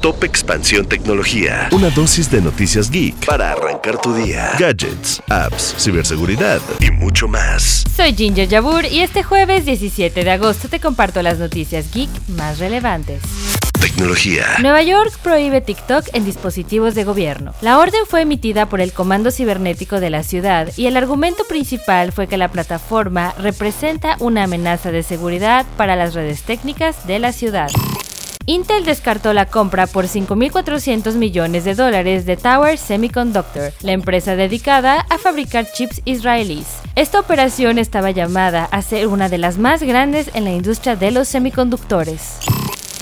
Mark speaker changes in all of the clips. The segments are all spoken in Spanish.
Speaker 1: Top Expansión Tecnología. Una dosis de noticias geek para arrancar tu día. Gadgets, apps, ciberseguridad y mucho más.
Speaker 2: Soy Ginger Yabur y este jueves 17 de agosto te comparto las noticias geek más relevantes.
Speaker 1: Tecnología.
Speaker 2: Nueva York prohíbe TikTok en dispositivos de gobierno. La orden fue emitida por el Comando Cibernético de la ciudad y el argumento principal fue que la plataforma representa una amenaza de seguridad para las redes técnicas de la ciudad. Intel descartó la compra por 5.400 millones de dólares de Tower Semiconductor, la empresa dedicada a fabricar chips israelíes. Esta operación estaba llamada a ser una de las más grandes en la industria de los semiconductores.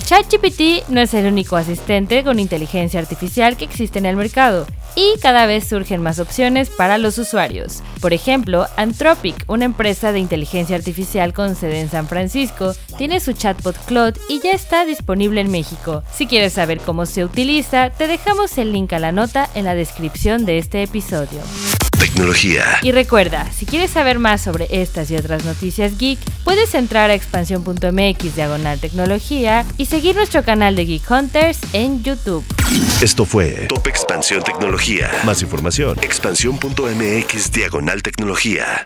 Speaker 2: ChatGPT no es el único asistente con inteligencia artificial que existe en el mercado y cada vez surgen más opciones para los usuarios. Por ejemplo, Anthropic, una empresa de inteligencia artificial con sede en San Francisco, tiene su chatbot Claude y ya está disponible en México. Si quieres saber cómo se utiliza, te dejamos el link a la nota en la descripción de este episodio.
Speaker 1: Tecnología.
Speaker 2: Y recuerda, si quieres saber más sobre estas y otras noticias geek, puedes entrar a expansión.mx diagonal tecnología y seguir nuestro canal de Geek Hunters en YouTube.
Speaker 1: Esto fue Top Expansión Tecnología. Más información. Expansión.mx diagonal tecnología.